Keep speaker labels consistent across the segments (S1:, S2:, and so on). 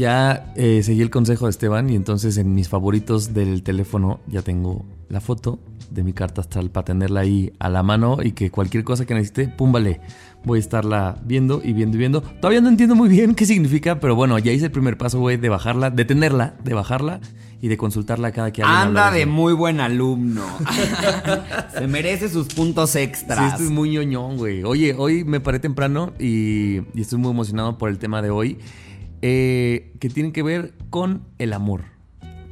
S1: Ya eh, seguí el consejo de Esteban y entonces en mis favoritos del teléfono ya tengo la foto de mi carta astral para tenerla ahí a la mano y que cualquier cosa que necesite, pum, vale, voy a estarla viendo y viendo y viendo. Todavía no entiendo muy bien qué significa, pero bueno, ya hice el primer paso, güey, de bajarla, de tenerla, de bajarla y de consultarla cada que alguien
S2: Anda de muy buen alumno. Se merece sus puntos
S1: Sí,
S2: extras.
S1: estoy muy ñoñón, güey. Oye, hoy me paré temprano y, y estoy muy emocionado por el tema de hoy, eh, que tiene que ver con el amor.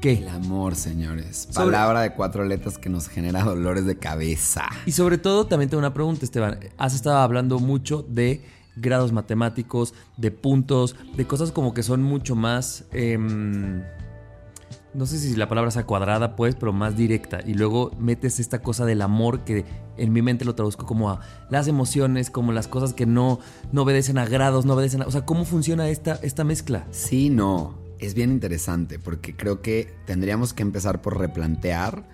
S1: ¿Qué?
S2: El amor, señores.
S1: Sobre-
S2: Palabra de cuatro letras que nos genera dolores de cabeza.
S1: Y sobre todo, también tengo una pregunta, Esteban. Has estado hablando mucho de grados matemáticos, de puntos, de cosas como que son mucho más... em, no sé si la palabra sea cuadrada, pues, pero más directa. Y luego metes esta cosa del amor que en mi mente lo traduzco como a las emociones, como las cosas que no, no obedecen a grados, no obedecen a... O sea, ¿cómo funciona esta, esta mezcla?
S2: Sí, no. Es bien interesante porque creo que tendríamos que empezar por replantear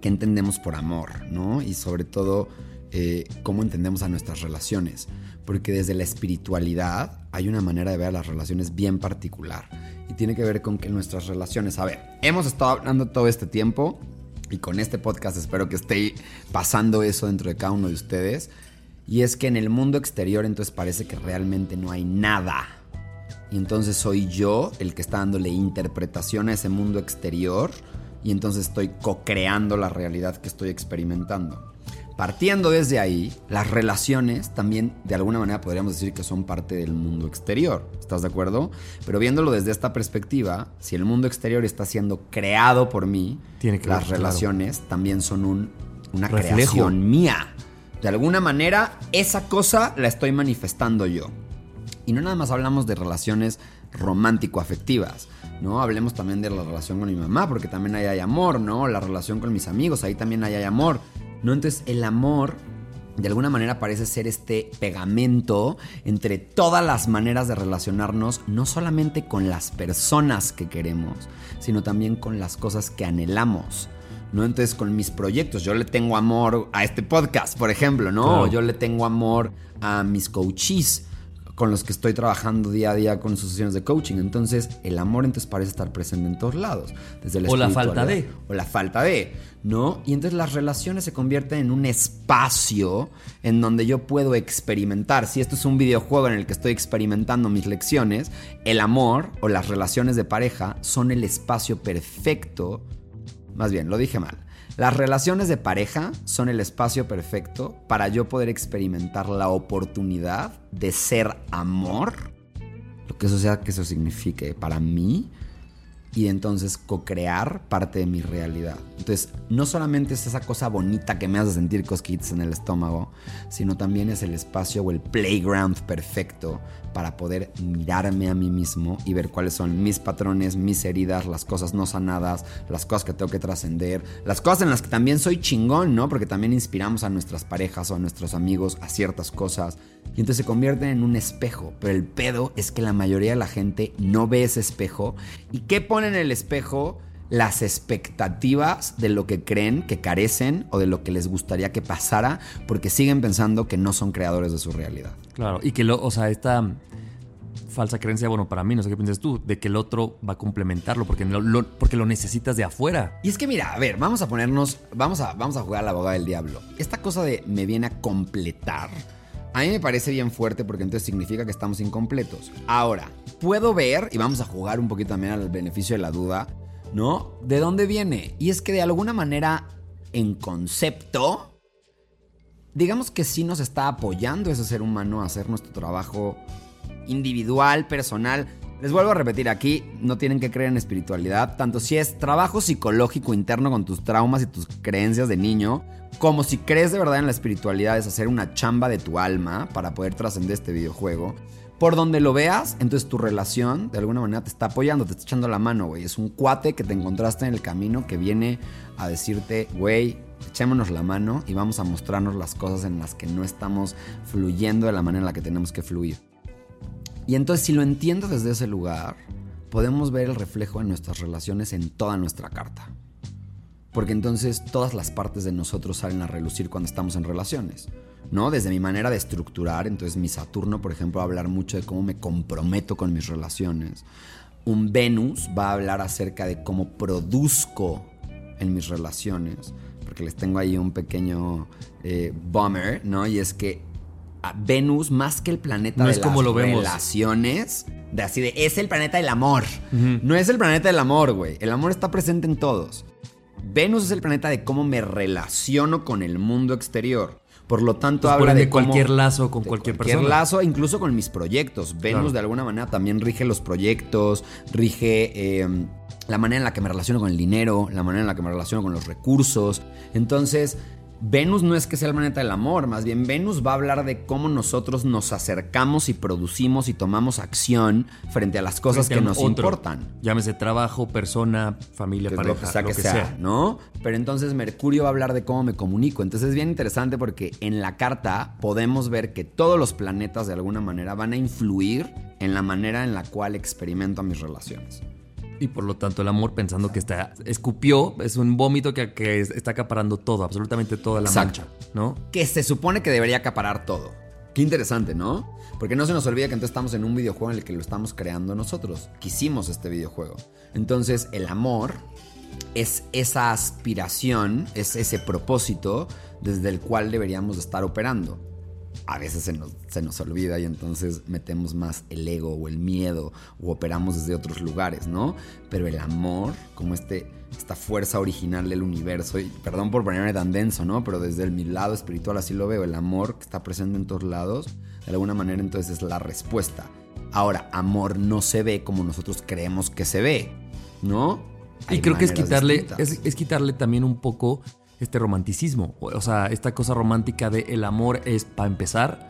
S2: qué entendemos por amor, ¿no? Y sobre todo, eh, cómo entendemos a nuestras relaciones. Porque desde la espiritualidad hay una manera de ver las relaciones bien particular. Y tiene que ver con que nuestras relaciones, a ver, hemos estado hablando todo este tiempo y con este podcast espero que esté pasando eso dentro de cada uno de ustedes. Y es que en el mundo exterior entonces parece que realmente no hay nada. Y entonces soy yo el que está dándole interpretación a ese mundo exterior y entonces estoy co-creando la realidad que estoy experimentando. Partiendo desde ahí, las relaciones también de alguna manera podríamos decir que son parte del mundo exterior. ¿Estás de acuerdo? Pero viéndolo desde esta perspectiva, si el mundo exterior está siendo creado por mí,
S1: Tiene que
S2: las
S1: ver, claro.
S2: relaciones también son un- una
S1: Reflejo.
S2: creación mía. De alguna manera, esa cosa la estoy manifestando yo. Y no nada más hablamos de relaciones romántico-afectivas, ¿no? Hablemos también de la relación con mi mamá, porque también ahí hay amor, ¿no? La relación con mis amigos, ahí también ahí hay amor, ¿no? Entonces, el amor, de alguna manera, parece ser este pegamento entre todas las maneras de relacionarnos, no solamente con las personas que queremos, sino también con las cosas que anhelamos. ¿no? Entonces, con mis proyectos, yo le tengo amor a este podcast, por ejemplo, ¿no?
S1: Claro.
S2: Yo le tengo amor a mis coaches con los que estoy trabajando día a día con sus sesiones de coaching. Entonces, el amor entonces parece estar presente en todos lados. Desde la
S1: O la falta de.
S2: O la falta de, ¿no? Y entonces las relaciones se convierten en un espacio en donde yo puedo experimentar. Si esto es un videojuego en el que estoy experimentando mis lecciones, el amor o las relaciones de pareja son el espacio perfecto más bien, lo dije mal. Las relaciones de pareja son el espacio perfecto para yo poder experimentar la oportunidad de ser amor, lo que eso sea que eso signifique para mí, y entonces co-crear parte de mi realidad. Entonces, no solamente es esa cosa bonita que me hace sentir cosquillas en el estómago, sino también es el espacio o el playground perfecto para poder mirarme a mí mismo y ver cuáles son mis patrones, mis heridas, las cosas no sanadas, las cosas que tengo que trascender, las cosas en las que también soy chingón, ¿no? Porque también inspiramos a nuestras parejas o a nuestros amigos a ciertas cosas. Y entonces se convierten en un espejo. Pero el pedo es que la mayoría de la gente no ve ese espejo. ¿Y qué pone en el espejo las expectativas de lo que creen que carecen o de lo que les gustaría que pasara porque siguen pensando que no son creadores de su realidad.
S1: Claro, y que lo, o sea, esta falsa creencia, bueno, para mí, no sé qué piensas tú, de que el otro va a complementarlo porque lo, porque lo necesitas de afuera.
S2: Y es que mira, a ver, vamos a ponernos, vamos a, vamos a jugar a la abogada del diablo. Esta cosa de me viene a completar, a mí me parece bien fuerte porque entonces significa que estamos incompletos. Ahora, puedo ver, y vamos a jugar un poquito también al beneficio de la duda, ¿no? ¿De dónde viene? Y es que de alguna manera, en concepto, digamos que sí nos está apoyando ese ser humano a hacer nuestro trabajo individual, personal. Les vuelvo a repetir aquí, no tienen que creer en espiritualidad, tanto si es trabajo psicológico interno con tus traumas y tus creencias de niño, como si crees de verdad en la espiritualidad es hacer una chamba de tu alma para poder trascender este videojuego. Por donde lo veas, entonces tu relación de alguna manera te está apoyando, te está echando la mano, güey. Es un cuate que te encontraste en el camino que viene a decirte, güey, echémonos la mano y vamos a mostrarnos las cosas en las que no estamos fluyendo de la manera en la que tenemos que fluir. Y entonces si lo entiendo desde ese lugar, podemos ver el reflejo en nuestras relaciones en toda nuestra carta. Porque entonces todas las partes de nosotros salen a relucir cuando estamos en relaciones. ¿no? Desde mi manera de estructurar, entonces mi Saturno, por ejemplo, va a hablar mucho de cómo me comprometo con mis relaciones. Un Venus va a hablar acerca de cómo produzco en mis relaciones, porque les tengo ahí un pequeño eh, bummer, ¿no? Y es que Venus, más que el planeta de
S1: es como
S2: las
S1: lo vemos.
S2: relaciones, de así de, es el planeta del amor. No es el planeta del amor, güey. El amor está presente en todos. Venus es el planeta de cómo me relaciono con el mundo exterior. Por lo tanto,
S1: Pues,
S2: habla de cómo-
S1: cualquier lazo con
S2: de
S1: cualquier
S2: cualquier
S1: persona.
S2: lazo, incluso con mis proyectos. Venus
S1: Claro.
S2: de alguna manera también rige los proyectos, rige eh, la manera en la que me relaciono con el dinero, la manera en la que me relaciono con los recursos. Entonces, Venus no es que sea el planeta del amor, más bien Venus va a hablar de cómo nosotros nos acercamos y producimos y tomamos acción frente a las cosas que
S1: Frente
S2: nos
S1: otro.
S2: importan
S1: Llámese trabajo, persona, familia,
S2: que
S1: pareja,
S2: lo que sea que sea, ¿no? Pero entonces Mercurio va a hablar de cómo me comunico. Entonces es bien interesante porque en la carta podemos ver que todos los planetas de alguna manera van a influir en la manera en la cual experimento mis relaciones.
S1: Y por lo tanto el amor pensando que está escupió, es un vómito que, que está acaparando todo, absolutamente toda la
S2: Exacto.
S1: mancha, ¿no?
S2: Que se supone que debería acaparar todo. Qué interesante, ¿no? Porque no se nos olvida que entonces estamos en un videojuego en el que lo estamos creando nosotros. Quisimos este videojuego. Entonces el amor es esa aspiración, es ese propósito desde el cual deberíamos de estar operando. A veces se nos, se nos olvida y entonces metemos más el ego o el miedo o operamos desde otros lugares, ¿no? Pero el amor, como este, esta fuerza original del universo, y perdón por ponerme tan denso, ¿no? Pero desde el, mi lado espiritual así lo veo, el amor que está presente en todos lados, de alguna manera entonces es la respuesta. Ahora, amor no se ve como nosotros creemos que se ve, ¿no?
S1: Y creo que es quitarle, es, es quitarle también un poco este romanticismo. O sea, esta cosa romántica de el amor es, para empezar,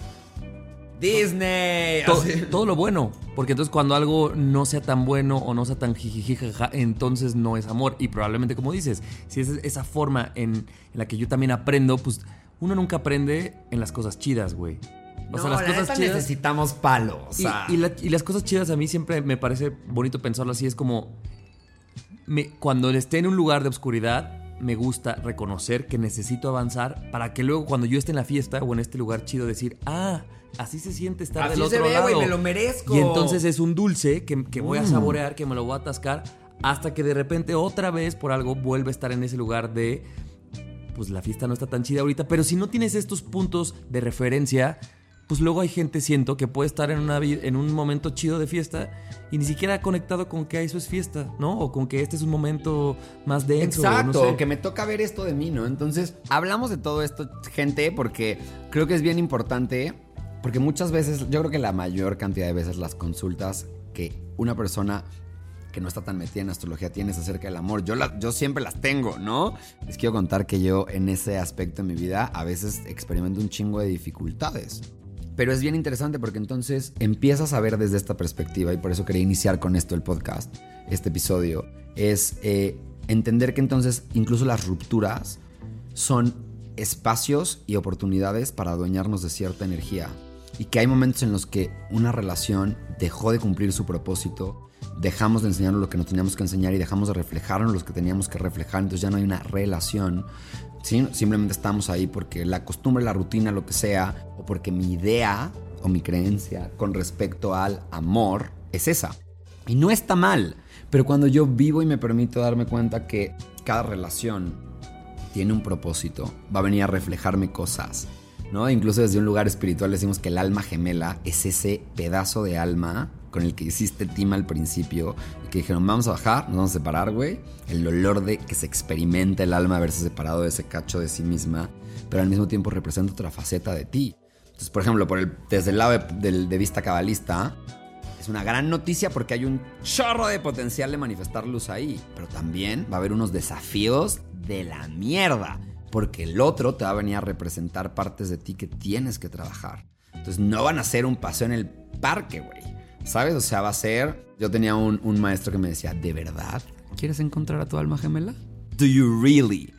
S2: Disney.
S1: to- todo lo bueno. Porque entonces cuando algo no sea tan bueno o no sea tan jijijijaja, entonces no es amor. Y probablemente, como dices, si es esa forma en, en la que yo también aprendo, pues uno nunca aprende en las cosas chidas, güey. O sea,
S2: No,
S1: las
S2: la
S1: cosas chidas.
S2: necesitamos palo. O
S1: Y-
S2: sea,
S1: y, la- y las cosas chidas a mí siempre me parece bonito pensarlo así. Es como. me- cuando esté en un lugar de oscuridad, me gusta reconocer que necesito avanzar para que luego, cuando yo esté en la fiesta o en este lugar chido, decir, ah, así se siente estar
S2: Así
S1: del
S2: se
S1: otro
S2: ve,
S1: lado.
S2: me lo merezco.
S1: Y entonces es un dulce que, que voy a
S2: Mm.
S1: saborear, que me lo voy a atascar, hasta que de repente otra vez por algo vuelve a estar en ese lugar de. Pues la fiesta no está tan chida ahorita, pero si no tienes estos puntos de referencia, pues luego hay gente, siento, que puede estar en, una, en un momento chido de fiesta y ni siquiera ha conectado con que eso es fiesta, ¿no? O con que este es un momento más denso.
S2: Exacto,
S1: no sé.
S2: que me toca ver esto de mí, ¿no? Entonces, hablamos de todo esto, gente, porque creo que es bien importante, porque muchas veces, yo creo que la mayor cantidad de veces las consultas que una persona que no está tan metida en astrología tienes acerca del amor, yo, la- yo siempre las tengo, ¿no? Les quiero contar que yo en ese aspecto de mi vida a veces experimento un chingo de dificultades. Pero es bien interesante porque entonces empiezas a ver desde esta perspectiva, y por eso quería iniciar con esto el podcast, este episodio, es eh, entender que entonces incluso las rupturas son espacios y oportunidades para adueñarnos de cierta energía. Y que hay momentos en los que una relación dejó de cumplir su propósito, dejamos de enseñarnos lo que nos teníamos que enseñar y dejamos de reflejarnos lo que teníamos que reflejar, entonces ya no hay una relación. Simplemente estamos ahí porque la costumbre, la rutina, lo que sea, o porque mi idea o mi creencia con respecto al amor es esa. Y no está mal, pero cuando yo vivo y me permito darme cuenta que cada relación tiene un propósito, va a venir a reflejarme cosas. ¿no? Incluso desde un lugar espiritual decimos que el alma gemela es ese pedazo de alma con el que hiciste Tima al principio que dijeron, vamos a bajar, nos vamos a separar, güey. El dolor de que se experimenta el alma haberse separado de ese cacho de sí misma, pero al mismo tiempo representa otra faceta de ti. Entonces, por ejemplo, por el, desde el lado de, de vista cabalista, es una gran noticia porque hay un chorro de potencial de manifestar luz ahí, pero también va a haber unos desafíos de la mierda, porque el otro te va a venir a representar partes de ti que tienes que trabajar. Entonces no van a ser un paseo en el parque, güey. ¿Sabes? O sea, va a ser... Yo tenía un, un maestro que me decía, ¿de verdad quieres encontrar a tu alma gemela? ¿Do you really?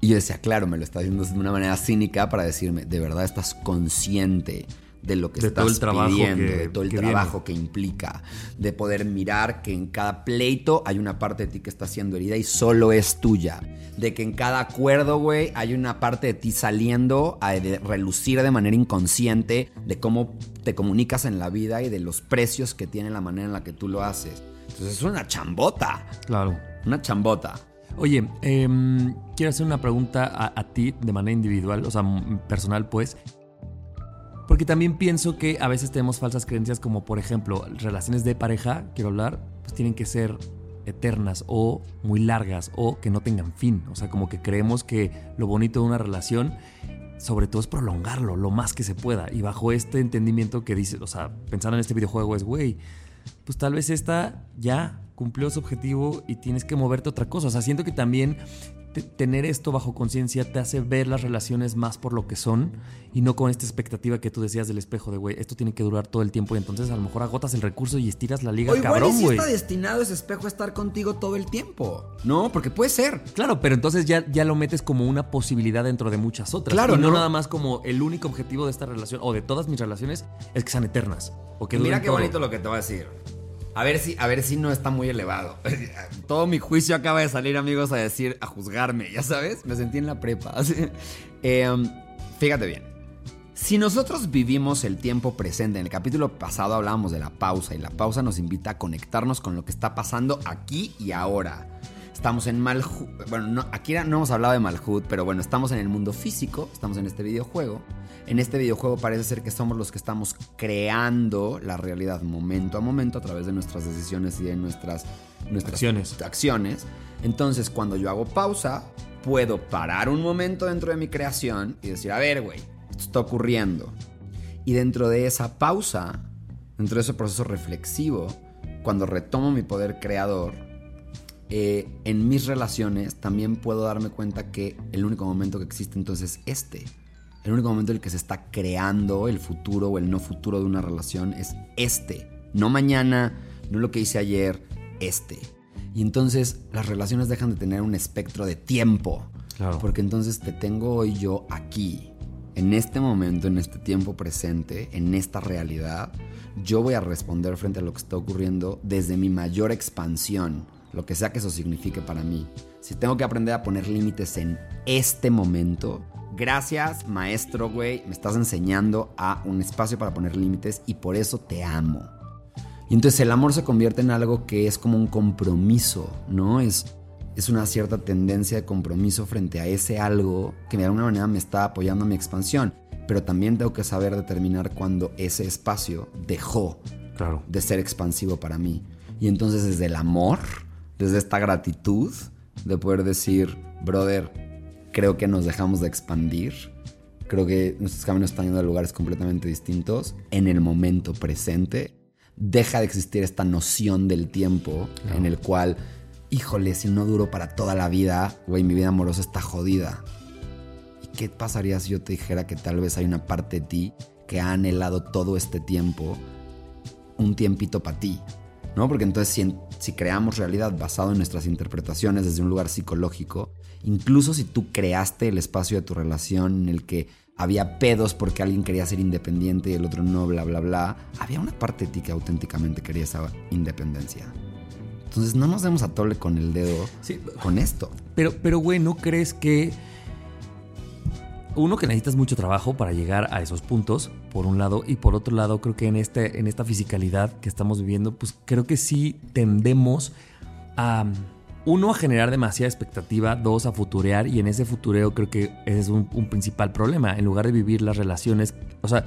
S2: Y yo decía, claro, me lo está diciendo de una manera cínica para decirme, ¿de verdad estás consciente de lo que estás todo el trabajo pidiendo, de todo el trabajo que implica, de poder mirar que en cada pleito hay una parte de ti que está siendo herida y solo es tuya, de que en cada acuerdo, güey, hay una parte de ti saliendo a relucir de manera inconsciente de cómo te comunicas en la vida y de los precios que tiene la manera en la que tú lo haces. Entonces es una chambota.
S1: Claro.
S2: Una chambota.
S1: Oye, em, quiero hacer una pregunta a, a, ti de manera individual, o sea, personal, pues. Porque también pienso que a veces tenemos falsas creencias como por ejemplo relaciones de pareja, quiero hablar, pues tienen que ser eternas o muy largas o que no tengan fin. O sea, como que creemos que lo bonito de una relación sobre todo es prolongarlo lo más que se pueda. Y bajo este entendimiento que dice, o sea, pensando en este videojuego es, güey, pues tal vez esta ya cumplió su objetivo y tienes que moverte a otra cosa. O sea, siento que también tener esto bajo conciencia te hace ver las relaciones más por lo que son y no con esta expectativa que tú decías del espejo de, güey, esto tiene que durar todo el tiempo y entonces a lo mejor agotas el recurso y estiras la liga, cabrón, güey.
S2: si está destinado ese espejo a estar contigo todo el tiempo. No, porque puede ser.
S1: Claro, pero entonces ya, ya lo metes como una posibilidad dentro de muchas otras.
S2: Claro,
S1: y no, nada más como el único objetivo de esta relación o de todas mis relaciones es que sean eternas. O que
S2: Mira qué bonito lo que te voy a decir. A ver si, a ver si no está muy elevado. Todo mi juicio acaba de salir, amigos, a decir, a juzgarme, ya sabes. Me sentí en la prepa. Em, fíjate bien. Si nosotros vivimos el tiempo presente, en el capítulo pasado hablábamos de la pausa y la pausa nos invita a conectarnos con lo que está pasando aquí y ahora. Estamos en Malhut, bueno, aquí no hemos hablado de Malhut, pero bueno, estamos en el mundo físico, estamos en este videojuego en este videojuego parece ser que somos los que estamos creando la realidad momento a momento a través de nuestras decisiones y de nuestras, nuestras
S1: acciones.
S2: acciones. Entonces, cuando yo hago pausa, puedo parar un momento dentro de mi creación y decir, a ver, güey, esto está ocurriendo. Y dentro de esa pausa, dentro de ese proceso reflexivo, cuando retomo mi poder creador, eh, en mis relaciones también puedo darme cuenta que el único momento que existe entonces es este. El único momento en el que se está creando el futuro o el no futuro de una relación es este. No mañana, no lo que hice ayer, este. Y entonces las relaciones dejan de tener un espectro de tiempo.
S1: Claro.
S2: Porque entonces te tengo hoy yo aquí, en este momento, en este tiempo presente, en esta realidad. Yo voy a responder frente a lo que está ocurriendo desde mi mayor expansión, lo que sea que eso signifique para mí. Si tengo que aprender a poner límites en este momento, Gracias, maestro, güey. Me estás enseñando a un espacio para poner límites y por eso te amo. Y entonces el amor se convierte en algo que es como un compromiso, ¿no? Es, es una cierta tendencia de compromiso frente a ese algo que de alguna manera me está apoyando a mi expansión. Pero también tengo que saber determinar cuando ese espacio dejó
S1: claro.
S2: de ser expansivo para mí. Y entonces desde el amor, desde esta gratitud de poder decir, brother, creo que nos dejamos de expandir. Creo que nuestros caminos están yendo a lugares completamente distintos en el momento presente. Deja de existir esta noción del tiempo en el cual, híjole, si no duro para toda la vida, güey, mi vida amorosa está jodida. ¿Y qué pasaría si yo te dijera que tal vez hay una parte de ti que ha anhelado todo este tiempo un tiempito para ti? ¿No? Porque entonces si, si creamos realidad basado en nuestras interpretaciones desde un lugar psicológico, Incluso si tú creaste el espacio de tu relación en el que había pedos porque alguien quería ser independiente y el otro no, bla, bla, bla. Había una parte de ti que auténticamente quería esa independencia. Entonces no nos demos a tole con el dedo
S1: Sí.
S2: con esto.
S1: Pero, pero, güey, ¿no crees que uno que necesitas mucho trabajo para llegar a esos puntos, por un lado, y por otro lado, creo que en, este, en esta fisicalidad que estamos viviendo, pues creo que sí tendemos a, uno, a generar demasiada expectativa, dos, a futurear, y en ese futureo creo que ese es un, un principal problema, en lugar de vivir las relaciones, o sea,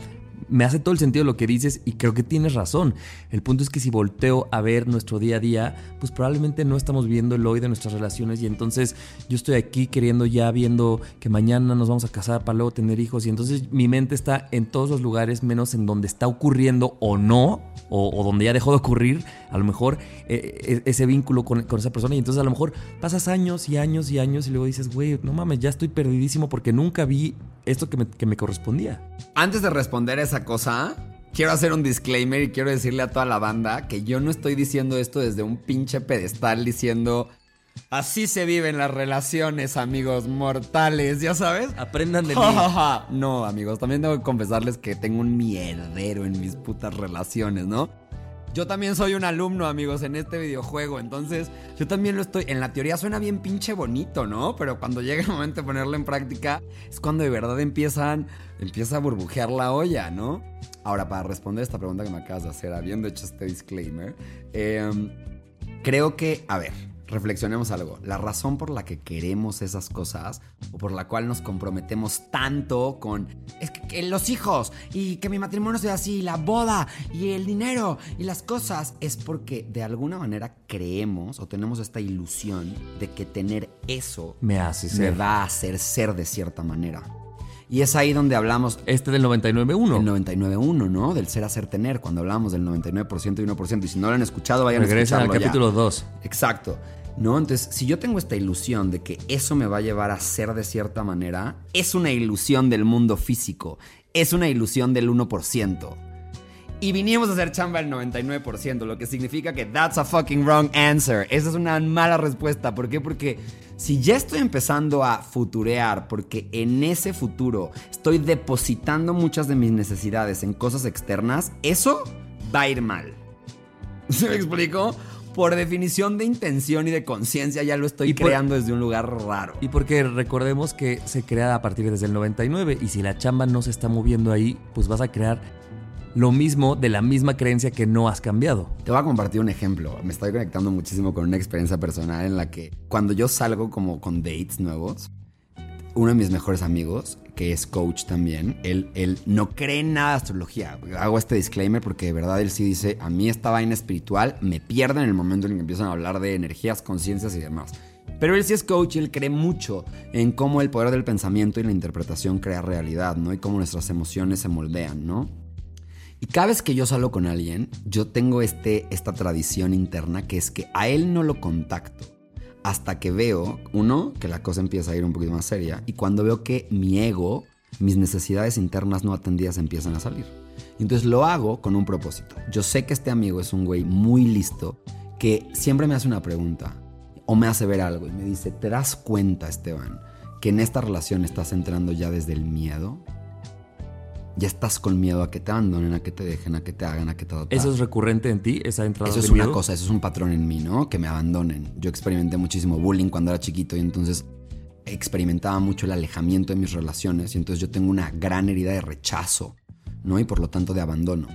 S1: me hace todo el sentido lo que dices y creo que tienes razón. El punto es que si volteo a ver nuestro día a día, pues probablemente no estamos viendo el hoy de nuestras relaciones y entonces yo estoy aquí queriendo ya viendo que mañana nos vamos a casar para luego tener hijos y entonces mi mente está en todos los lugares menos en donde está ocurriendo o no, o, donde ya dejó de ocurrir, a lo mejor eh, ese vínculo con, con, esa persona y entonces a lo mejor pasas años y años y años y luego dices, güey, no mames, ya estoy perdidísimo porque nunca vi esto que me, que me correspondía.
S2: Antes de responder a esa cosa, quiero hacer un disclaimer y quiero decirle a toda la banda que yo no estoy diciendo esto desde un pinche pedestal diciendo así se viven las relaciones, amigos mortales, ya sabes.
S1: Aprendan de mí.
S2: no, amigos, también tengo que confesarles que tengo un mierdero en mis putas relaciones, ¿no? Yo también soy un alumno, amigos, en este videojuego. Entonces, yo también lo estoy. En la teoría suena bien pinche bonito, ¿no? Pero cuando llega el momento de ponerlo en práctica, es cuando de verdad empiezan. Empieza a burbujear la olla, ¿no? Ahora, para responder esta pregunta que me acabas de hacer, habiendo hecho este disclaimer, eh, creo que. A ver, reflexionemos algo. La razón por la que queremos esas cosas o por la cual nos comprometemos tanto con es que, que los hijos y que mi matrimonio sea así, la boda y el dinero y las cosas es porque de alguna manera creemos o tenemos esta ilusión de que tener eso
S1: me hace ser.
S2: me va a hacer ser de cierta manera. Y es ahí donde hablamos.
S1: Este del 99.1.
S2: El 99.1, ¿no? Del ser, hacer, tener. Cuando hablamos del 99% y 1%. Y si no lo han escuchado, vayan
S1: Regresen
S2: a escucharlo
S1: al capítulo 2.
S2: Exacto. ¿No? Entonces, si yo tengo esta ilusión de que eso me va a llevar a ser de cierta manera, es una ilusión del mundo físico. Es una ilusión del 1%. Y vinimos a hacer chamba el 99%, lo que significa que that's a fucking wrong answer. Esa es una mala respuesta. ¿Por qué? Porque si ya estoy empezando a futurear, porque en ese futuro estoy depositando muchas de mis necesidades en cosas externas, eso va a ir mal. ¿Se me explicó? Por definición de intención y de conciencia ya lo estoy
S1: Y por-
S2: creando desde un lugar raro.
S1: Y porque recordemos que se crea a partir desde el 99 y si la chamba no se está moviendo ahí, pues vas a crear lo mismo de la misma creencia que no has cambiado.
S2: Te voy a compartir un ejemplo. Me estoy conectando muchísimo con una experiencia personal en la que cuando yo salgo como con dates nuevos, uno de mis mejores amigos, que es coach también, él, él no cree en nada de astrología. Hago este disclaimer porque de verdad él sí dice, a mí esta vaina espiritual me pierde en el momento en que empiezan a hablar de energías, conciencias y demás. Pero él sí es coach y él cree mucho en cómo el poder del pensamiento y la interpretación crea realidad, ¿no? Y cómo nuestras emociones se moldean, ¿no? Y cada vez que yo salgo con alguien, yo tengo este, esta tradición interna que es que a él no lo contacto hasta que veo, uno, que la cosa empieza a ir un poquito más seria, y cuando veo que mi ego, mis necesidades internas no atendidas empiezan a salir. Entonces lo hago con un propósito. Yo sé que este amigo es un güey muy listo que siempre me hace una pregunta o me hace ver algo y me dice, ¿te das cuenta, Esteban, que en esta relación estás entrando ya desde el miedo? Ya estás con miedo a que te abandonen, a que te dejen, a que te hagan, a que te
S1: ¿Eso es recurrente en ti? ¿Esa entrada
S2: eso
S1: de
S2: es una cosa, eso es un patrón en mí, ¿no? Que me abandonen. Yo experimenté muchísimo bullying cuando era chiquito y entonces experimentaba mucho el alejamiento de mis relaciones y entonces yo tengo una gran herida de rechazo, ¿no? Y por lo tanto de abandono.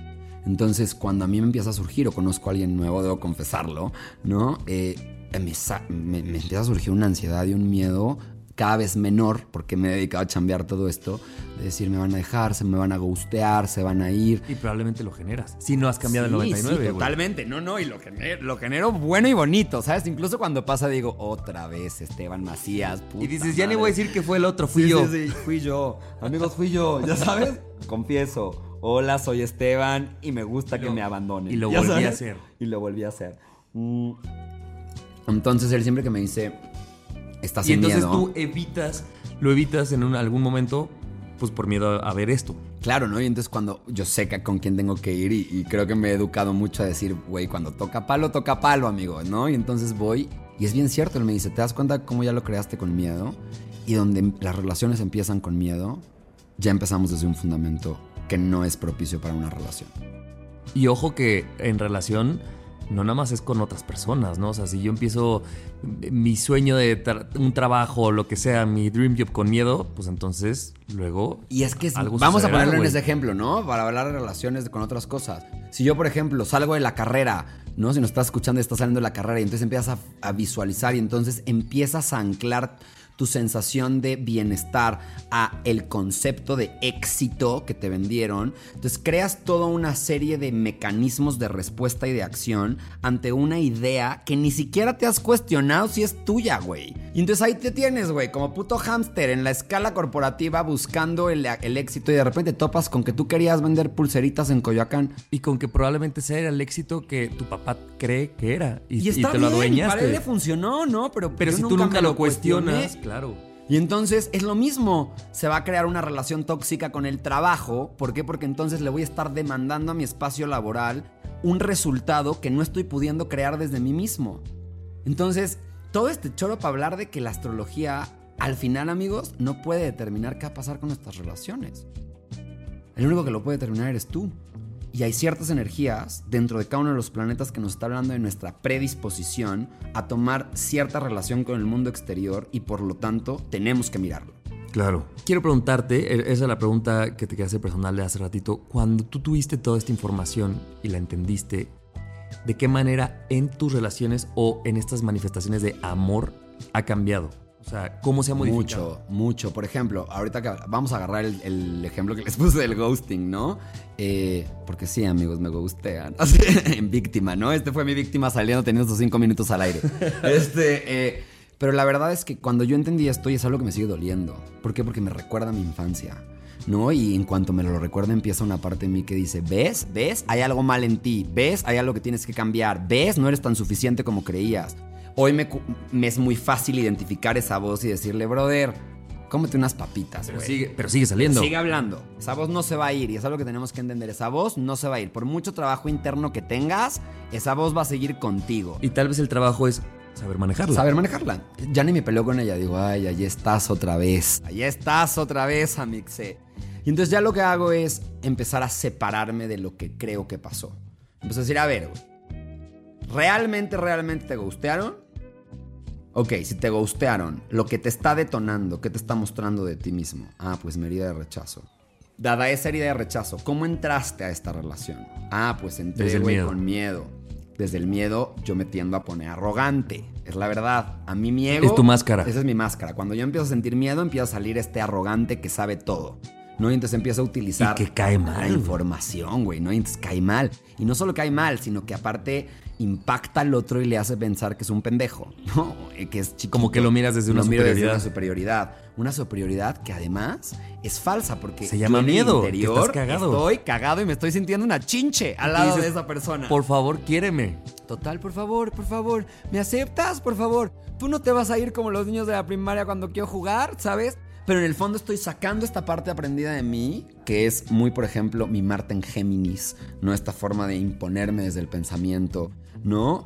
S2: Entonces, cuando a mí me empieza a surgir o conozco a alguien nuevo, debo confesarlo, ¿no? Eh, me, me- me empieza a surgir una ansiedad y un miedo cada vez menor, porque me he dedicado a chambear todo esto, de decir, me van a dejar, se me van a gustear, se van a ir.
S1: Y probablemente lo generas. Si no has cambiado el
S2: Sí,
S1: 99,
S2: sí,
S1: güey.
S2: totalmente. No, no, y lo genero, lo genero bueno y bonito, ¿sabes? Incluso cuando pasa digo, otra vez Esteban Macías. puta
S1: Y dices, ya ni
S2: madre".
S1: voy a decir que fue el otro, fui
S2: Sí,
S1: yo.
S2: sí, sí, fui yo. Amigos, fui yo, ¿ya sabes? Confieso. Hola, soy Esteban y me gusta que
S1: lo-
S2: me abandonen.
S1: y lo
S2: ¿Ya
S1: volví a hacer.
S2: Y lo volví a hacer. Mm. Entonces él siempre que me dice, estás
S1: Y entonces
S2: miedo.
S1: tú evitas, lo evitas en un- algún momento, pues por miedo a, a ver esto.
S2: Claro, ¿no? Y entonces cuando yo sé que con quién tengo que ir y, y creo que me he educado mucho a decir, güey, cuando toca palo, toca palo, amigo, ¿no? Y entonces voy y es bien cierto, él me dice, ¿te das cuenta cómo ya lo creaste con miedo? Y donde las relaciones empiezan con miedo, ya empezamos desde un fundamento que no es propicio para una relación.
S1: Y ojo que en relación no nada más es con otras personas, ¿no? O sea, si yo empiezo mi sueño de tra- un trabajo o lo que sea, mi dream job con miedo, pues entonces luego
S2: Y es que
S1: algo
S2: vamos a ponerlo en ese ejemplo, ¿no? Para hablar de relaciones con otras cosas. Si yo, por ejemplo, salgo de la carrera, ¿no? Si nos estás escuchando y estás saliendo de la carrera y entonces empiezas a, a visualizar y entonces empiezas a anclar tu sensación de bienestar a el concepto de éxito que te vendieron. Entonces creas toda una serie de mecanismos de respuesta y de acción ante una idea que ni siquiera te has cuestionado si es tuya, güey. Y entonces ahí te tienes, güey, como puto hámster en la escala corporativa buscando el, el éxito y de repente topas con que tú querías vender pulseritas en Coyoacán.
S1: Y con que probablemente sea el éxito que tu papá cree que era. Y,
S2: Y,
S1: y
S2: está
S1: te lo
S2: bien, y para él
S1: adueñaste.
S2: le funcionó, ¿no? Pero,
S1: Pero si tú nunca lo
S2: cuestioné.
S1: Claro.
S2: Y entonces es lo mismo. Se va a crear una relación tóxica con el trabajo. ¿Por qué? Porque entonces le voy a estar demandando a mi espacio laboral un resultado que no estoy pudiendo crear desde mí mismo. Entonces, todo este choro para hablar de que la astrología, al final, amigos, no puede determinar qué va a pasar con nuestras relaciones. El único que lo puede determinar eres tú. Y hay ciertas energías dentro de cada uno de los planetas que nos está hablando de nuestra predisposición a tomar cierta relación con el mundo exterior y por lo tanto tenemos que mirarlo.
S1: Claro. Quiero preguntarte, e- esa es la pregunta que te quería personal de hace ratito. Cuando tú tuviste toda esta información y la entendiste, ¿de qué manera en tus relaciones o en estas manifestaciones de amor ha cambiado? O sea, ¿cómo se ha modificado?
S2: Mucho, mucho. Por ejemplo, ahorita que vamos a agarrar el, el ejemplo que les puse del ghosting, ¿no? Eh, porque sí, amigos, me ghostean. En víctima, ¿no? Este fue mi víctima saliendo teniendo estos cinco minutos al aire. Este, eh, pero la verdad es que cuando yo entendí esto y es algo que me sigue doliendo. ¿Por qué? Porque me recuerda a mi infancia. ¿No? Y en cuanto me lo recuerda empieza una parte de mí que dice, ¿ves? ¿Ves? Hay algo mal en ti. ¿Ves? Hay algo que tienes que cambiar. ¿Ves? No eres tan suficiente como creías. Hoy me, es muy fácil identificar esa voz y decirle, brother, cómete unas papitas,
S1: Pero sigue, pero sigue saliendo.
S2: Sigue hablando. Esa voz no se va a ir y es algo que tenemos que entender. Esa voz no se va a ir. Por mucho trabajo interno que tengas, esa voz va a seguir contigo.
S1: Y tal vez el trabajo es saber manejarla.
S2: Saber manejarla. Ya ni me peleo con ella. Digo, ay, allí estás otra vez. Allí estás otra vez, Amixe. Y entonces ya lo que hago es empezar a separarme de lo que creo que pasó. Empiezo a decir, a ver, güey. ¿Realmente, realmente te gustearon? Ok, si te gustearon, lo que te está detonando, ¿qué te está mostrando de ti mismo? Ah, pues mi herida de rechazo. Dada esa herida de rechazo, ¿cómo entraste a esta relación? Ah, pues entré,
S1: Desde
S2: güey,
S1: miedo.
S2: con miedo. Desde el miedo yo me tiendo a poner arrogante. Es la verdad. A mí mi ego...
S1: Es tu máscara.
S2: Esa es mi máscara. Cuando yo empiezo a sentir miedo, empieza a salir este arrogante que sabe todo. ¿No? Y entonces empieza a utilizar
S1: Y que cae mal,
S2: la información, güey, ¿no? Y entonces cae mal. Y no solo cae mal, sino que aparte impacta al otro y le hace pensar que es un pendejo, ¿no? Eh, Que es chiquito.
S1: Como que lo miras desde una
S2: Lo desde
S1: superioridad.
S2: una superioridad. Una superioridad que además es falsa porque
S1: Se llama
S2: yo en el
S1: miedo, que
S2: interior
S1: estás cagado.
S2: Estoy cagado y me estoy sintiendo una chinche al lado
S1: dices,
S2: de esa persona.
S1: Por favor, quiéreme.
S2: Total, por favor, por favor. ¿Me aceptas? Por favor. Tú no te vas a ir como los niños de la primaria cuando quiero jugar, ¿sabes? Pero en el fondo estoy sacando esta parte aprendida de mí, que es muy, por ejemplo, mi Marte en Géminis, ¿no? Esta forma de imponerme desde el pensamiento, ¿no?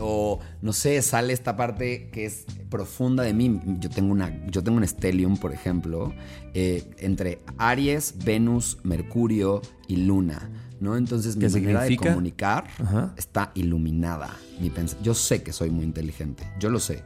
S2: O, no sé, sale esta parte que es profunda de mí. Yo tengo, una, yo tengo un stellium, por ejemplo, eh, entre Aries, Venus, Mercurio y Luna, ¿no? Entonces mi
S1: ¿Qué
S2: manera de
S1: significa?
S2: comunicar
S1: Ajá.
S2: está iluminada. Mi yo sé que soy muy inteligente, yo lo sé.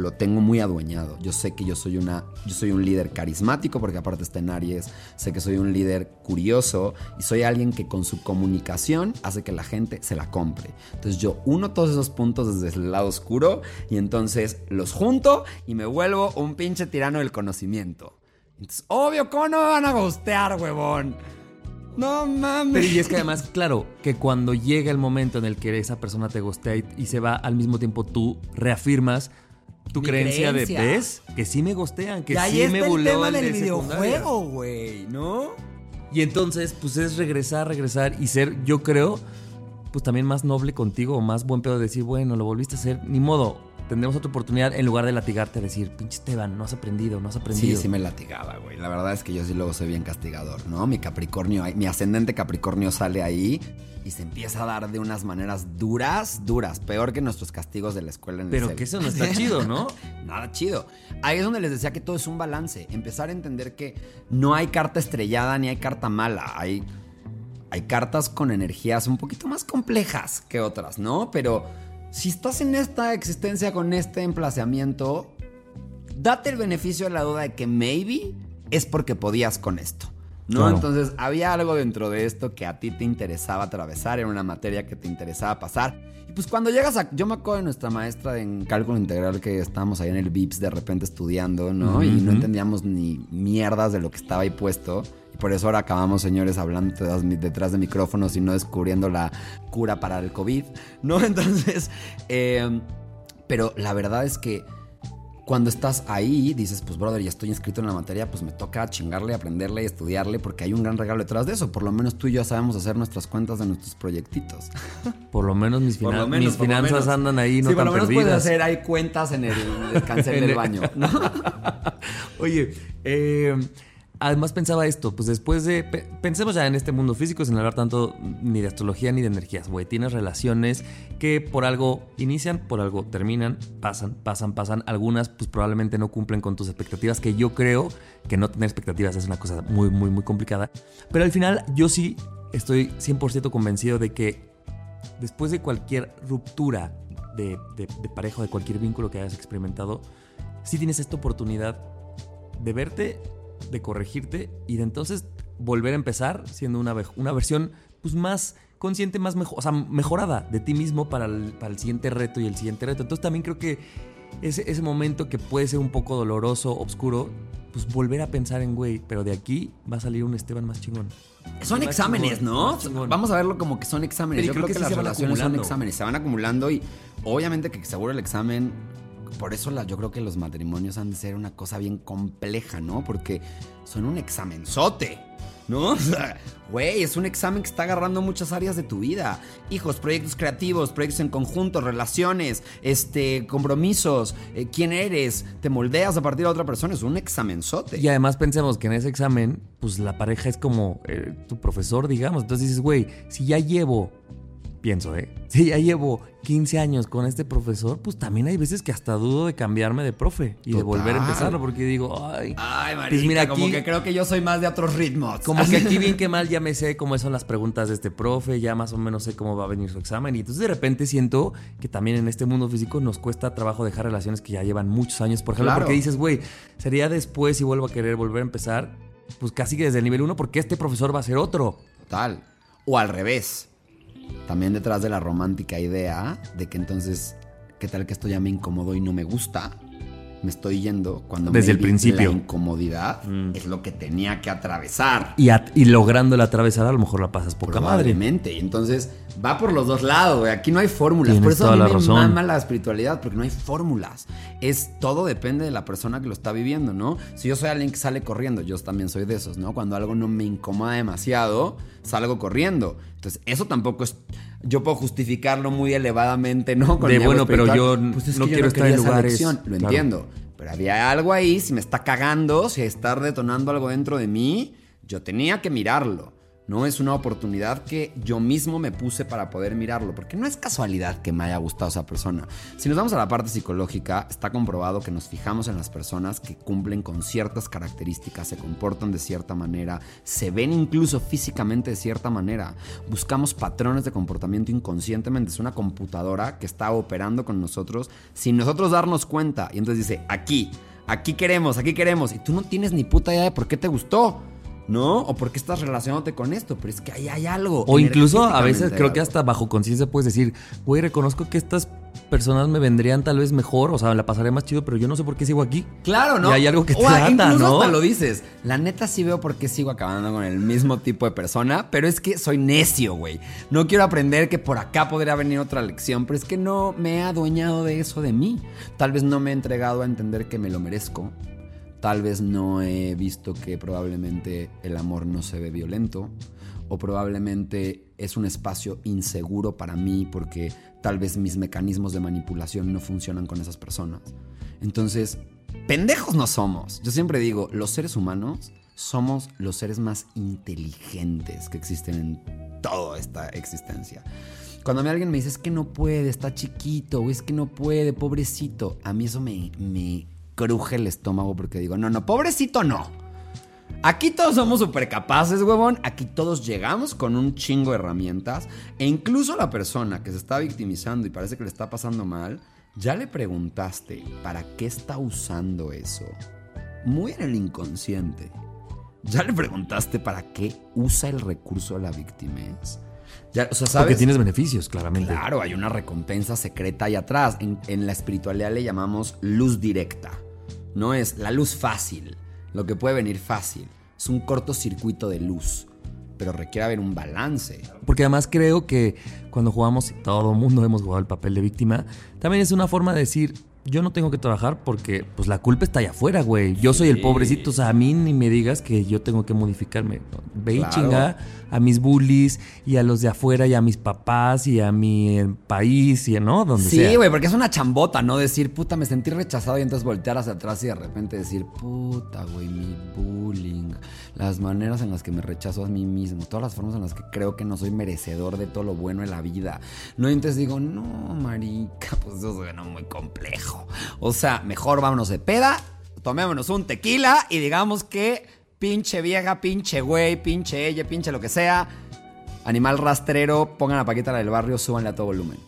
S2: Lo tengo muy adueñado. Yo sé que yo soy una yo soy un líder carismático porque aparte está en Aries, sé que soy un líder curioso y soy alguien que con su comunicación hace que la gente se la compre. Entonces yo uno todos esos puntos desde el lado oscuro y entonces los junto y me vuelvo un pinche tirano del conocimiento. Entonces, obvio, ¿cómo no me van a gustear, huevón? No mames.
S1: Pero y es que además, claro, que cuando llega el momento en el que esa persona te gustea y, y se va al mismo tiempo, tú reafirmas tu creencia,
S2: creencia.
S1: de, ¿ves? Que sí me gostean, que
S2: y ahí
S1: sí
S2: está
S1: me
S2: el
S1: buleo
S2: tema
S1: el
S2: del
S1: de
S2: videojuego, güey, ¿no?
S1: Y entonces, pues es regresar, regresar y ser, yo creo, pues también más noble contigo o más buen pedo de decir, bueno, lo volviste a hacer, ni modo. Tendremos otra oportunidad en lugar de latigarte, decir, pinche Esteban, no has aprendido, no has aprendido.
S2: Sí, sí me latigaba, güey. La verdad es que yo sí luego soy bien castigador, ¿no? Mi Capricornio, mi ascendente Capricornio sale ahí y se empieza a dar de unas maneras duras, duras, peor que nuestros castigos de la escuela en el
S1: Pero
S2: CEL.
S1: que eso no está chido, ¿no?
S2: Nada chido. Ahí es donde les decía que todo es un balance. Empezar a entender que no hay carta estrellada ni hay carta mala. Hay, hay cartas con energías un poquito más complejas que otras, ¿no? Pero si estás en esta existencia con este emplazamiento, date el beneficio de la duda de que maybe es porque podías con esto. ¿No?
S1: Claro.
S2: Entonces había algo dentro de esto que a ti te interesaba atravesar, era una materia que te interesaba pasar. Y pues cuando llegas a... Yo me acuerdo de nuestra maestra en cálculo integral que estábamos ahí en el VIPS de repente estudiando, ¿no? Y no entendíamos ni mierdas de lo que estaba ahí puesto. Y por eso ahora acabamos, señores, hablando detrás, detrás de micrófonos y no descubriendo la cura para el COVID, ¿no? Entonces, eh, pero la verdad es que cuando estás ahí, dices, pues brother, ya estoy inscrito en la materia, pues me toca chingarle, aprenderle y estudiarle, porque hay un gran regalo detrás de eso. Por lo menos tú y yo sabemos hacer nuestras cuentas de nuestros proyectitos.
S1: Por lo menos mis,
S2: Por
S1: finan-
S2: lo menos,
S1: mis
S2: por lo
S1: finanzas
S2: menos.
S1: andan ahí, no
S2: sí, por
S1: tan
S2: lo menos
S1: perdidas.
S2: puedes hacer, hay cuentas en el, el cancel
S1: En
S2: del
S1: el-
S2: baño, ¿no?
S1: Oye, eh, además pensaba esto, pues después de... pe- pensemos ya en este mundo físico sin hablar tanto ni de astrología ni de energías, güey. Tienes relaciones que por algo inician, por algo terminan, pasan, pasan, pasan. Algunas pues probablemente no cumplen con tus expectativas, que yo creo que no tener expectativas es una cosa muy, muy, muy complicada. Pero al final yo sí estoy 100% convencido de que después de cualquier ruptura de, de, de pareja o de cualquier vínculo que hayas experimentado, sí tienes esta oportunidad de verte, de corregirte y de entonces volver a empezar siendo una, una versión pues más consciente, más mejor, o sea, mejorada de ti mismo para el, para el siguiente reto y el siguiente reto. Entonces también creo que ese, ese momento que puede ser un poco doloroso, oscuro, pues volver a pensar en, güey, pero de aquí va a salir un Esteban más chingón.
S2: Son
S1: Más
S2: exámenes,
S1: chingón,
S2: ¿no? Vamos a verlo como que son exámenes.
S1: Pero
S2: Yo
S1: creo
S2: creo,
S1: que
S2: que,
S1: sí
S2: las relaciones son
S1: acumulando.
S2: exámenes, se van acumulando y obviamente que seguro el examen, por eso la- yo creo que los matrimonios han de ser una cosa bien compleja, ¿no? Porque son un examenzote. ¿No? O sea, güey, es un examen que está agarrando muchas áreas de tu vida. Hijos, proyectos creativos, proyectos en conjunto, relaciones, este, compromisos, eh, quién eres, te moldeas a partir de otra persona. Es un examenzote.
S1: Y además pensemos que en ese examen, pues la pareja es como eh, tu profesor, digamos. Entonces dices, güey, si ya llevo, pienso, ¿eh? Si ya llevo 15 años con este profesor, pues también hay veces que hasta dudo de cambiarme de profe y de volver a empezarlo porque digo, ay,
S2: Ay, marica,
S1: Pues mira,
S2: como
S1: aquí-
S2: que creo que yo soy más de otros ritmos.
S1: como que aquí bien que mal ya me sé cómo son las preguntas de este profe, ya más o menos sé cómo va a venir su examen. Y entonces de repente siento que también en este mundo físico nos cuesta trabajo dejar relaciones que ya llevan muchos años. Por ejemplo,
S2: Claro.
S1: porque dices, güey, sería después si vuelvo a querer volver a empezar, pues casi que desde el nivel 1 porque este profesor va a ser otro.
S2: Total. O al revés. También detrás de la romántica idea de que entonces, ¿qué tal que esto ya me incomodó y no me gusta? Me estoy yendo cuando
S1: Desde el principio.
S2: la incomodidad es lo que tenía que atravesar.
S1: Y, at- y logrando la atravesar, a lo mejor la pasas poca madre.
S2: Probablemente. Y entonces va por los dos lados, güey. Aquí no hay fórmulas.
S1: Tienes
S2: por eso a mí
S1: la
S2: me
S1: razón.
S2: mama la espiritualidad, porque no hay fórmulas. Es todo depende de la persona que lo está viviendo, ¿no? Si yo soy alguien que sale corriendo, yo también soy de esos, ¿no? Cuando algo no me incomoda demasiado, salgo corriendo. Entonces, eso tampoco es. Yo puedo justificarlo muy elevadamente, ¿no?
S1: De, bueno, pero yo
S2: Pues es
S1: no
S2: que yo
S1: quiero estar en lugares-.
S2: Lo
S1: claro.
S2: entiendo. Pero había algo ahí, si me está cagando, si está detonando algo dentro de mí, yo tenía que mirarlo. No es una oportunidad que yo mismo me puse para poder mirarlo, porque no es casualidad que me haya gustado esa persona. Si nos vamos a la parte psicológica, está comprobado que nos fijamos en las personas que cumplen con ciertas características, se comportan de cierta manera, se ven incluso físicamente de cierta manera. Buscamos patrones de comportamiento inconscientemente. Es una computadora que está operando con nosotros sin nosotros darnos cuenta. Y entonces dice, aquí, aquí queremos, aquí queremos. Y tú no tienes ni puta idea de por qué te gustó. ¿No? O por qué estás relacionándote con esto, pero es que ahí hay algo.
S1: O incluso a veces creo que hasta bajo conciencia puedes decir, güey, reconozco que estas personas me vendrían tal vez mejor, o sea, la pasaré más chido, pero yo no sé por qué sigo aquí.
S2: Claro, ¿no?
S1: Y hay algo que te
S2: O
S1: ata,
S2: incluso
S1: ¿no?
S2: hasta lo dices. La neta sí veo por qué sigo acabando con el mismo tipo de persona, pero es que soy necio, güey. No quiero aprender que por acá podría venir otra lección, pero es que no me he adueñado de eso de mí. Tal vez no me he entregado a entender que me lo merezco. Tal vez no he visto que probablemente el amor no se ve violento. o probablemente es un espacio inseguro para mí porque tal vez mis mecanismos de manipulación no funcionan con esas personas. Entonces, pendejos no somos. Yo siempre digo, los seres humanos somos los seres más inteligentes que existen en toda esta existencia. Cuando alguien me dice, es que no puede, está chiquito, o es que no puede, pobrecito, a mí eso me, me cruje el estómago porque digo, no, no, pobrecito no. Aquí todos somos súper capaces, huevón. Aquí todos llegamos con un chingo de herramientas. E incluso la persona que se está victimizando y parece que le está pasando mal, ya le preguntaste para qué está usando eso. Muy en el inconsciente. Ya le preguntaste para qué usa el recurso de la víctima. Ya, o sea, ¿sabes?
S1: Porque tienes beneficios, claramente.
S2: Claro, hay una recompensa secreta ahí atrás. En, en la espiritualidad le llamamos luz directa. No es la luz fácil, lo que puede venir fácil. Es un cortocircuito de luz, pero requiere haber un balance.
S1: Porque además creo que cuando jugamos, y todo el mundo hemos jugado el papel de víctima, también es una forma de decir, yo no tengo que trabajar porque pues la culpa está allá afuera, güey. Yo soy el pobrecito, o sea, a mí ni me digas que yo tengo que modificarme. Ve y
S2: Claro.
S1: chinga a mis bullies y a los de afuera y a mis papás y a mi país y no, donde sea.
S2: Sí, güey, porque es una chambota, ¿no? Decir, puta, me sentí rechazado y entonces voltear hacia atrás y de repente decir, puta, güey, mi bullying, las maneras en las que me rechazo a mí mismo, todas las formas en las que creo que no soy merecedor de todo lo bueno en la vida. No, y entonces digo, no, marica, pues eso suena muy complejo. O sea, mejor vámonos de peda, tomémonos un tequila y digamos que pinche vieja, pinche güey, pinche ella, pinche lo que sea. Animal rastrero, pongan la del barrio, súbanle a todo volumen.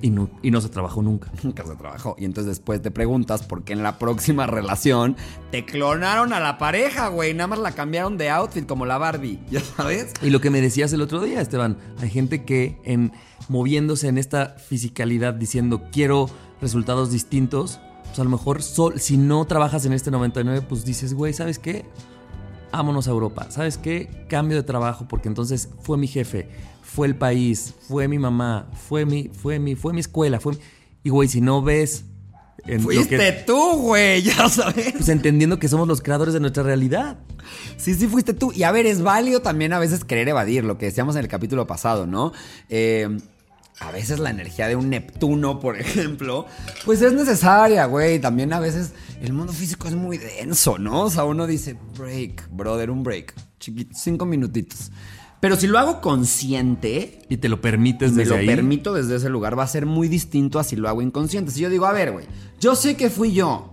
S1: Y, no, y no se trabajó nunca.
S2: Nunca se trabajó. Y entonces después te preguntas por qué en la próxima relación te clonaron a la pareja, güey. Nada más la cambiaron de outfit como la Barbie, ¿ya sabes?
S1: Y lo que me decías el otro día, Esteban, hay gente que en moviéndose en esta fisicalidad diciendo quiero resultados distintos, pues a lo mejor sol- si no trabajas en este 99, pues dices, güey, ¿sabes qué? Vámonos a Europa. ¿Sabes qué? Cambio de trabajo porque entonces fue mi jefe, fue el país, fue mi mamá, fue mi, fue mi, fue mi escuela, fue mi- Y güey, si no ves en
S2: Fuiste
S1: que-
S2: tú, güey, ya sabes.
S1: pues entendiendo que somos los creadores de nuestra realidad.
S2: Sí, sí, fuiste tú. Y a ver, es válido también a veces querer evadir lo que decíamos en el capítulo pasado, ¿no? Eh, a veces la energía de un Neptuno, por ejemplo, pues es necesaria, güey. También a veces el mundo físico es muy denso, ¿no? O sea, uno dice, break, brother, un break. Chiquito, cinco minutitos. Pero si lo hago consciente,
S1: Y te lo permites
S2: me
S1: desde
S2: lo
S1: ahí.
S2: permito desde ese lugar, va a ser muy distinto a si lo hago inconsciente. Si yo digo, a ver, güey, yo sé que fui yo.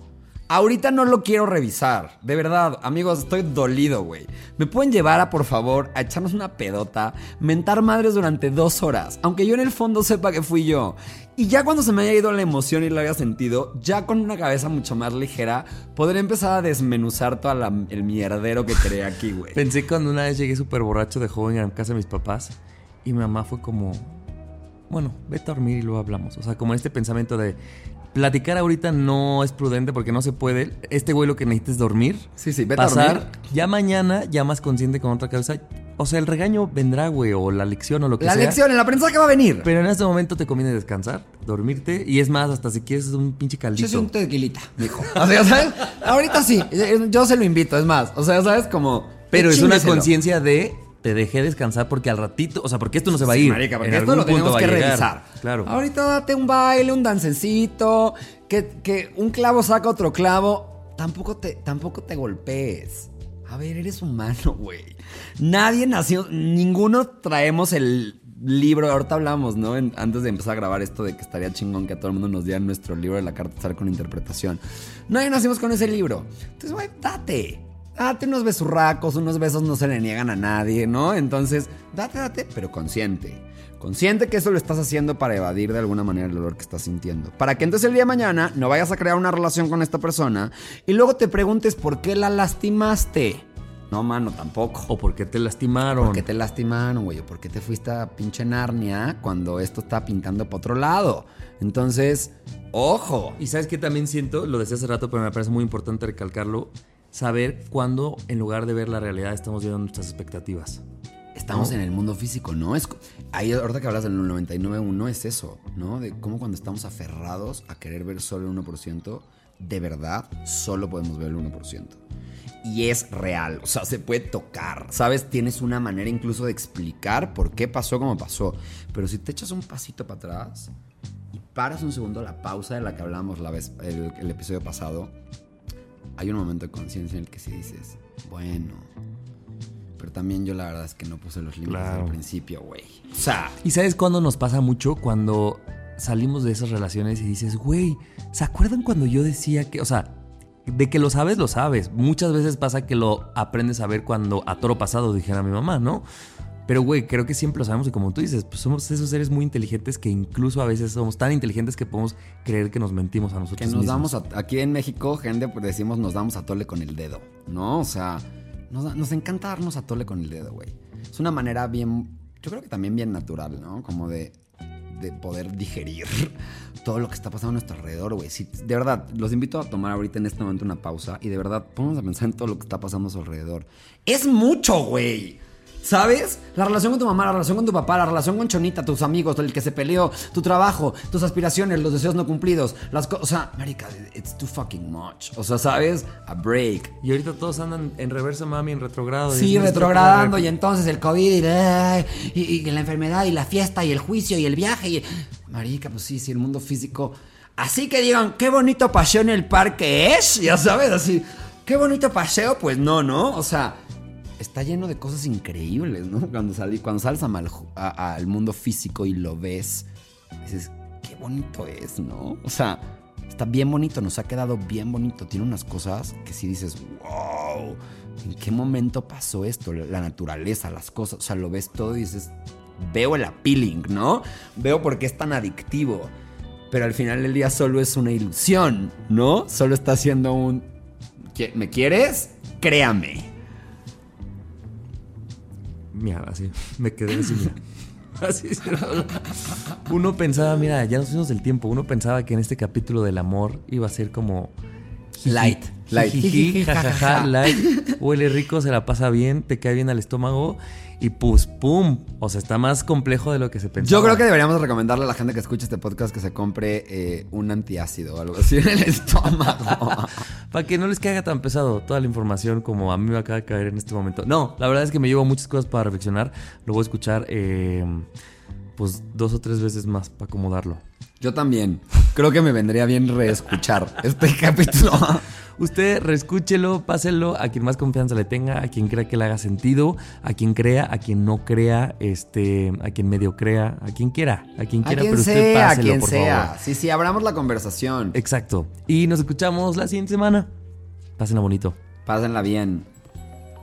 S2: Ahorita no lo quiero revisar. De verdad, amigos, estoy dolido, güey. ¿Me pueden llevar a, por favor, a echarnos una pedota, mentar madres durante dos horas? Aunque yo en el fondo sepa que fui yo. Y ya cuando se me haya ido la emoción y lo haya sentido, ya con una cabeza mucho más ligera, podré empezar a desmenuzar todo el mierdero que creé aquí, güey.
S1: Pensé cuando una vez llegué súper borracho de joven a casa de mis papás y mi mamá fue como, bueno, vete a dormir y luego hablamos. O sea, como este pensamiento de platicar ahorita no es prudente porque no se puede. Este güey lo que necesita es dormir.
S2: Sí, sí, vete a
S1: pasar,
S2: dormir.
S1: Ya mañana, ya más consciente con otra cabeza. O sea, el regaño vendrá, güey, o la lección o lo que
S2: La
S1: sea.
S2: lección, el aprendizaje va a venir.
S1: Pero en este momento te conviene descansar, dormirte y es más, hasta si quieres un pinche caldito.
S2: Yo soy un tequilita, dijo. O sea, ¿sabes? Ahorita sí, yo se lo invito, es más. O sea, ¿sabes? Como...
S1: Pero es una conciencia de te dejé descansar porque al ratito, o sea, porque esto no se va a
S2: Sí,
S1: ir.
S2: marica, porque
S1: En
S2: esto
S1: algún
S2: lo tenemos que revisar.
S1: Claro.
S2: Ahorita date un baile, un dancecito, que, que un clavo saca otro clavo. Tampoco te, tampoco te golpees. A ver, eres humano, güey. Nadie nació, ninguno traemos el libro. Ahorita hablamos, ¿no? En- antes de empezar a grabar esto de que estaría chingón que a todo el mundo nos diera nuestro libro de la carta astral con interpretación. Nadie nacimos con ese libro. Entonces, güey, date. Date unos besurracos, unos besos no se le niegan a nadie, ¿no? Entonces, date, date, pero consciente. Consciente que eso lo estás haciendo para evadir de alguna manera el dolor que estás sintiendo. Para que entonces el día de mañana no vayas a crear una relación con esta persona y luego te preguntes por qué la lastimaste. No, mano, tampoco.
S1: O porque te lastimaron.
S2: ¿Por qué te lastimaron, güey? ¿O por qué te fuiste a pinche Narnia cuando esto está pintando para otro lado? Entonces, ojo.
S1: Y sabes que también siento, lo decía hace rato, pero me parece muy importante recalcarlo, saber cuándo en lugar de ver la realidad estamos viendo nuestras expectativas.
S2: Estamos
S1: ¿No?
S2: en el mundo físico, ¿no? Es, ahí, ahorita que hablas del 99.1 es eso, ¿no? De cómo cuando estamos aferrados a querer ver solo el 1%, de verdad solo podemos ver el 1%. Y es real, o sea, se puede tocar, ¿sabes? Tienes una manera incluso de explicar por qué pasó como pasó. Pero si te echas un pasito para atrás y paras un segundo la pausa de la que hablamos la vez, el, el episodio pasado, hay un momento de conciencia en el que sí dices, bueno, pero también yo la verdad es que no puse los límites
S1: Claro.
S2: al principio, güey. O sea,
S1: ¿Y sabes cuándo nos pasa mucho? Cuando salimos de esas relaciones y dices, güey, ¿se acuerdan cuando yo decía que, o sea, de que lo sabes, lo sabes. Muchas veces pasa que lo aprendes a ver cuando a toro pasado dijera mi mamá, ¿no? Pero, güey, creo que siempre lo sabemos y como tú dices, pues somos esos seres muy inteligentes que incluso a veces somos tan inteligentes que podemos creer que nos mentimos a nosotros
S2: que nos
S1: mismos.
S2: damos a- aquí en México, gente, pues decimos nos damos a tole con el dedo, ¿no? O sea, nos, nos encanta darnos a tole con el dedo, güey. Es una manera bien, yo creo que también bien natural, ¿no? Como de, de poder digerir todo lo que está pasando a nuestro alrededor, güey. Si, de verdad, los invito a tomar ahorita en este momento una pausa y de verdad, ponnos a pensar en todo lo que está pasando a su alrededor. Es mucho, güey. ¿Sabes? La relación con tu mamá, la relación con tu papá, la relación con Chonita, tus amigos, el que se peleó, tu trabajo, tus aspiraciones, los deseos no cumplidos, las cosas. O sea, marica, it's too fucking much. O sea, ¿sabes? A break.
S1: Y ahorita todos andan en reversa, mami, en retrogrado.
S2: Sí,
S1: Y
S2: retrogradando y entonces el COVID y- y la enfermedad y la fiesta y el juicio y el viaje y... Marica, pues sí, sí, el mundo físico. Así que digan, qué bonito paseo en el parque es, ya sabes, así. Qué bonito paseo, pues no, ¿no? O sea, está lleno de cosas increíbles, ¿no? Cuando, salí, cuando sales a mal- a- al mundo físico y lo ves, dices, qué bonito es, ¿no? O sea, está bien bonito, nos ha quedado bien bonito. Tiene unas cosas que sí dices, wow, ¿en qué momento pasó esto? La naturaleza, las cosas, o sea, lo ves todo y dices, veo el appealing, ¿no? Veo por qué es tan adictivo. Pero al final del día solo es una ilusión, ¿no? Solo está haciendo un... "¿Qui- ¿Me quieres? Créame.
S1: Mira, así, me quedé así, mira. Así, sí, Uno pensaba, mira, ya nos fuimos del tiempo. Uno pensaba que en este capítulo del amor iba a ser como.
S2: Light, light.
S1: Jajaja, light. Huele rico, se la pasa bien, te cae bien al estómago. Y pues, pum. O sea, está más complejo de lo que se pensaba.
S2: Yo creo que deberíamos recomendarle a la gente que escucha este podcast que se compre eh, un antiácido o algo así en el estómago.
S1: Para que no les caiga tan pesado toda la información como a mí me acaba de caer en este momento. No, la verdad es que me llevo muchas cosas para reflexionar. Lo voy a escuchar, eh, pues, dos o tres veces más para acomodarlo.
S2: Yo también. Creo que me vendría bien reescuchar este capítulo.
S1: Usted reescúchelo, páselo a quien más confianza le tenga, a quien crea que le haga sentido, a quien crea, a quien no crea, este, a quien medio crea, a quien quiera, a quien
S2: A
S1: quiera,
S2: quien
S1: pero usted
S2: sea, a
S1: páselo,
S2: quien
S1: por
S2: sea.
S1: favor.
S2: Sí, sí, abramos la conversación.
S1: Exacto. Y nos escuchamos la siguiente semana. Pásenla bonito.
S2: Pásenla bien.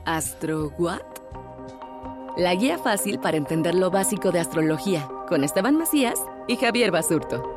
S3: ¿Astro What? La guía fácil para entender lo básico de astrología, con Esteban Macías y Javier Basurto.